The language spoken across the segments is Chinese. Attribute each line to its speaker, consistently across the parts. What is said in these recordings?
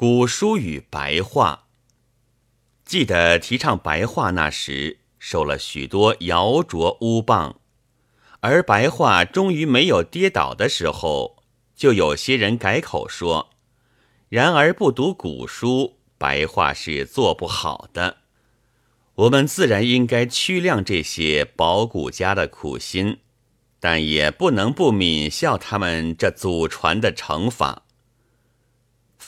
Speaker 1: 古书与白话。记得提倡白话那时，受了许多摇啄污谤，而白话终于没有跌倒的时候，就有些人改口说：“然而不读古书，白话是做不好的。”我们自然应该屈谅这些保古家的苦心，但也不能不泯笑他们这祖传的成法。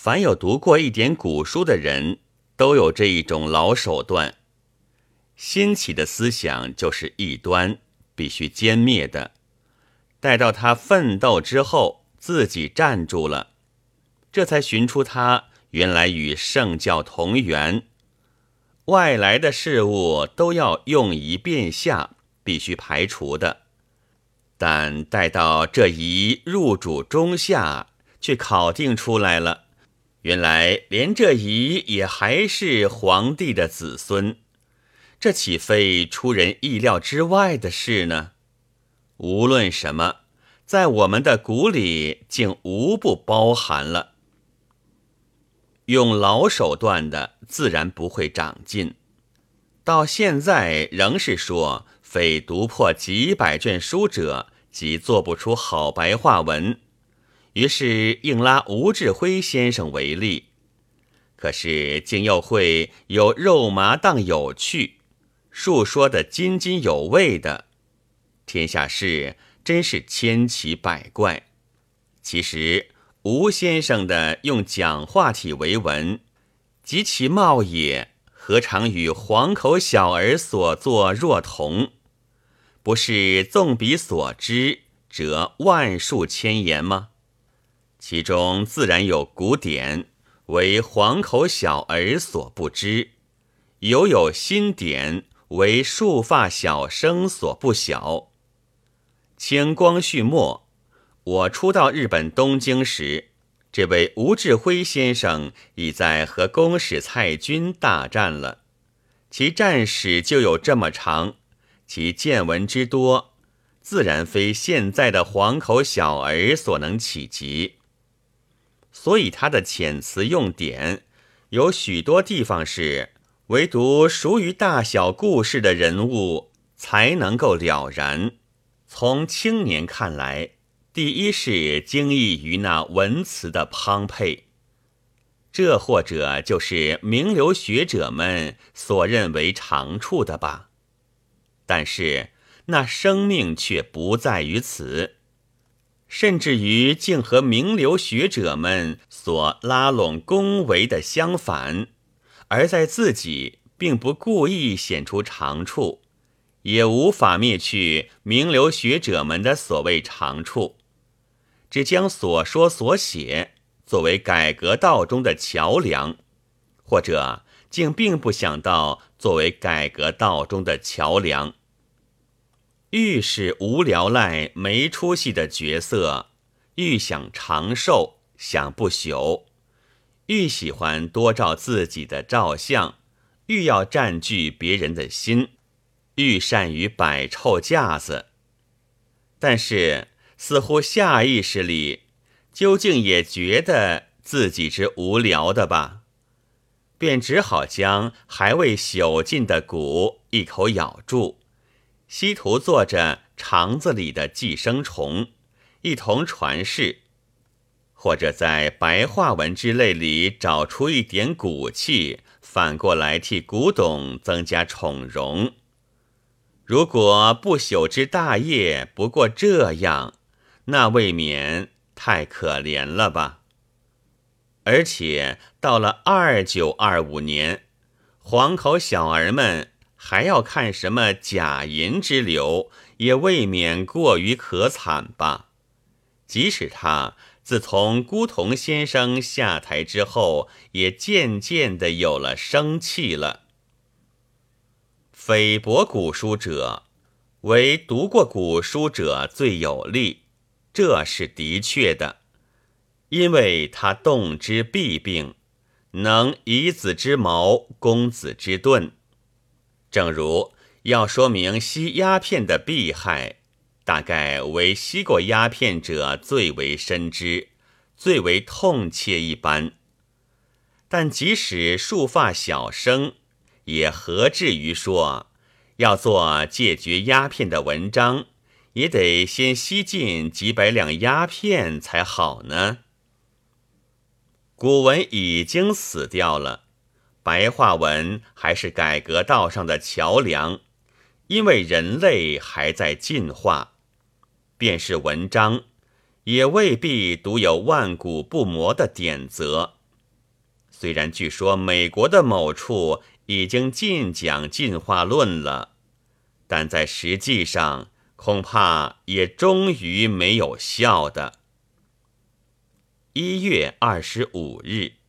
Speaker 1: 凡有读过一点古书的人，都有这一种老手段。新起的思想就是异端，必须歼灭的。待到他奋斗之后，自己站住了，这才寻出他原来与圣教同源。外来的事物都要用一变下，必须排除的。但待到这一入主中下，却考定出来了，原来连这夷也还是皇帝的子孙，这岂非出人意料之外的事呢？无论什么，在我们的骨里竟无不包含了。用老手段的，自然不会长进。到现在仍是说，非读破几百卷书者，即做不出好白话文。于是硬拉吴志辉先生为例，可是竟又会有肉麻当有趣，述说的津津有味的。天下事真是千奇百怪。其实。吴先生的用讲话体为文，及其貌也，何尝与黄口小儿所作若同？不是纵笔所知，则万数千言吗？其中自然有古典，为黄口小儿所不知；犹有新典，为束发小生所不晓。清光绪末。我初到日本东京时，这位吴志辉先生已在和公使蔡军大战了。其战史就有这么长，其见闻之多，自然非现在的黄口小儿所能企及。所以他的遣词用典，有许多地方是唯独熟于大小故事的人物才能够了然。从青年看来。第一是惊异于那文辞的滂沛，这或者就是名流学者们所认为长处的吧。但是那生命却不在于此，甚至于竟和名流学者们所拉拢恭维的相反，而在自己并不故意显出长处，也无法灭去名流学者们的所谓长处。只将所说所写作为改革道中的桥梁，或者竟并不想到作为改革道中的桥梁。愈是无聊赖没出息的角色，愈想长寿想不朽，愈喜欢多照自己的照相，愈要占据别人的心，愈善于摆臭架子。但是。似乎下意识里，究竟也觉得自己是无聊的吧，便只好将还未朽尽的骨一口咬住，西图做着肠子里的寄生虫，一同传世，或者在白话文之类里找出一点骨气，反过来替古董增加宠荣。如果不朽之大业不过这样。那未免太可怜了吧！而且到了二九二五年，黄口小儿们还要看什么假银之流，也未免过于可惨吧。即使他自从孤童先生下台之后，也渐渐的有了生气了。菲薄古书者，唯读过古书者最有利。这是的确的，因为他动之弊病，能以子之矛攻子之盾。正如要说明吸鸦片的弊害，大概为吸过鸦片者最为深知，最为痛切一般。但即使束发小生，也何至于说要做戒绝鸦片的文章，也得先吸进几百两鸦片才好呢？古文已经死掉了，白话文还是改革道上的桥梁，因为人类还在进化，便是文章，也未必独有万古不磨的典则。虽然据说美国的某处已经禁讲进化论了，但在实际上恐怕也终于没有效的。一月二十五日。